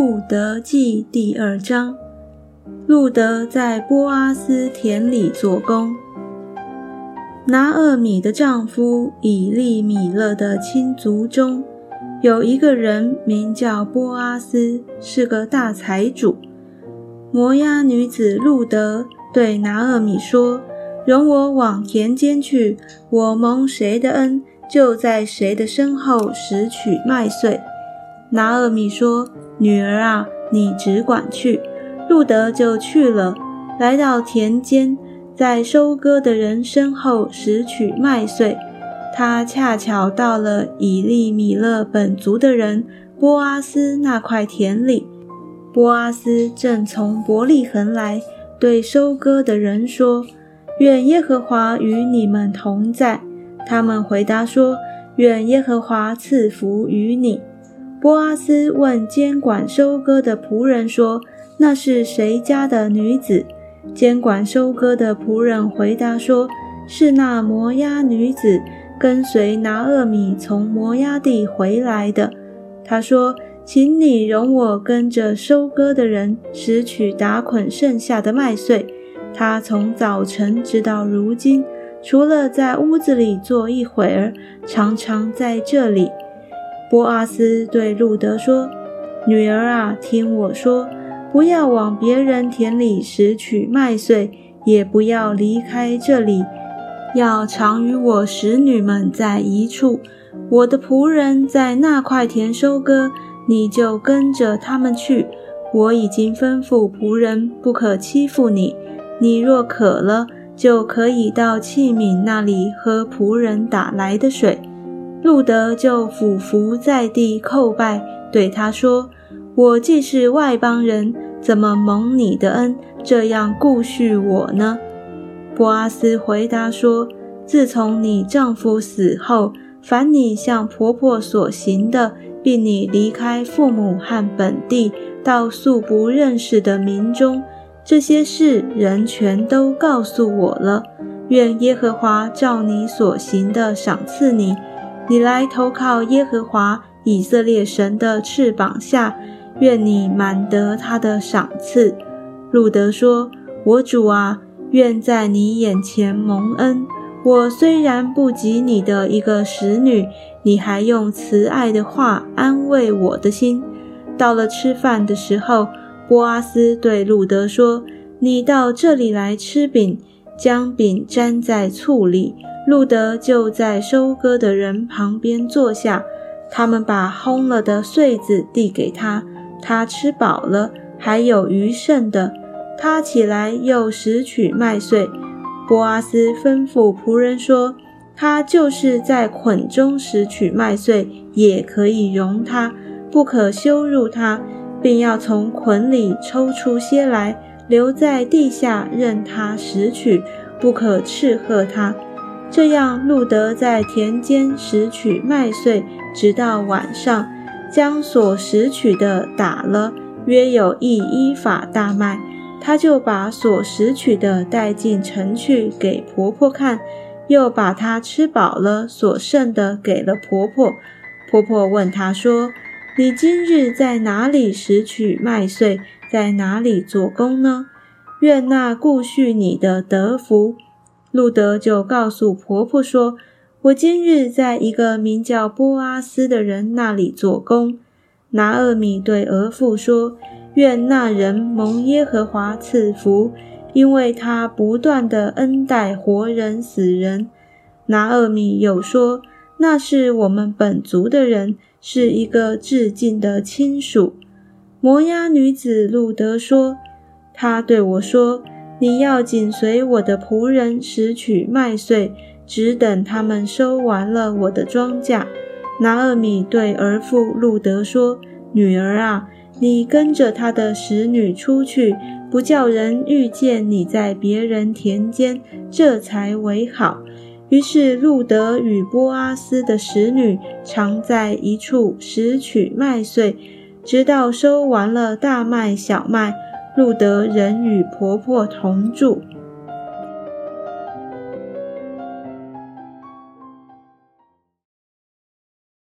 路德记第二章，路德在波阿斯田里做工。拿厄米的丈夫以利米勒的亲族中，有一个人名叫波阿斯，是个大财主。摩押女子路德对拿厄米说：“容我往田间去，我蒙谁的恩，就在谁的身后拾取麦穗。”拿厄米说。女儿啊，你只管去。路德就去了，来到田间，在收割的人身后拾取麦穗。他恰巧到了以利米勒本族的人波阿斯那块田里。波阿斯正从伯利恒来，对收割的人说：“愿耶和华与你们同在。”他们回答说：“愿耶和华赐福于你。”波阿斯问监管收割的仆人说：“那是谁家的女子？”监管收割的仆人回答说：“是那摩押女子，跟随拿厄米从摩押地回来的。”他说：“请你容我跟着收割的人拾取打捆剩下的麦穗。”他从早晨直到如今，除了在屋子里坐一会儿，常常在这里。波阿斯对路德说：“女儿啊，听我说，不要往别人田里拾取麦穗，也不要离开这里，要常与我使女们在一处。我的仆人在那块田收割，你就跟着他们去。我已经吩咐仆人不可欺负你。你若渴了，就可以到器皿那里喝仆人打来的水。”路德就俯伏在地叩拜，对他说：“我既是外邦人，怎么蒙你的恩，这样顾恤我呢？”波阿斯回答说：“自从你丈夫死后，凡你向婆婆所行的，并你离开父母和本地，到素不认识的民中，这些事人全都告诉我了。愿耶和华照你所行的赏赐你。”你来投靠耶和华以色列神的翅膀下，愿你满得他的赏赐。路德说：“我主啊，愿在你眼前蒙恩。我虽然不及你的一个使女，你还用慈爱的话安慰我的心。”到了吃饭的时候，波阿斯对路德说：“你到这里来吃饼，将饼沾在醋里。”路德就在收割的人旁边坐下，他们把烘了的穗子递给他，他吃饱了，还有余剩的，他起来又拾取麦穗。波阿斯吩咐仆人说：“他就是在捆中拾取麦穗，也可以容他，不可羞辱他，并要从捆里抽出些来，留在地下任他拾取，不可斥喝他。”这样，路德在田间拾取麦穗，直到晚上，将所拾取的打了，约有一依法大麦。他就把所拾取的带进城去给婆婆看，又把她吃饱了所剩的给了婆婆。婆婆问他说：“你今日在哪里拾取麦穗，在哪里做工呢？愿那顾续你的得福。”路德就告诉婆婆说：“我今日在一个名叫波阿斯的人那里做工。”拿厄米对儿妇说：“愿那人蒙耶和华赐福，因为他不断的恩待活人死人。”拿厄米又说：“那是我们本族的人，是一个至近的亲属。”摩押女子路德说：“他对我说。”你要紧随我的仆人拾取麦穗，只等他们收完了我的庄稼。拿厄米对儿父路德说：“女儿啊，你跟着他的使女出去，不叫人遇见你在别人田间，这才为好。”于是路德与波阿斯的使女常在一处拾取麦穗，直到收完了大麦、小麦。路德仍与婆婆同住。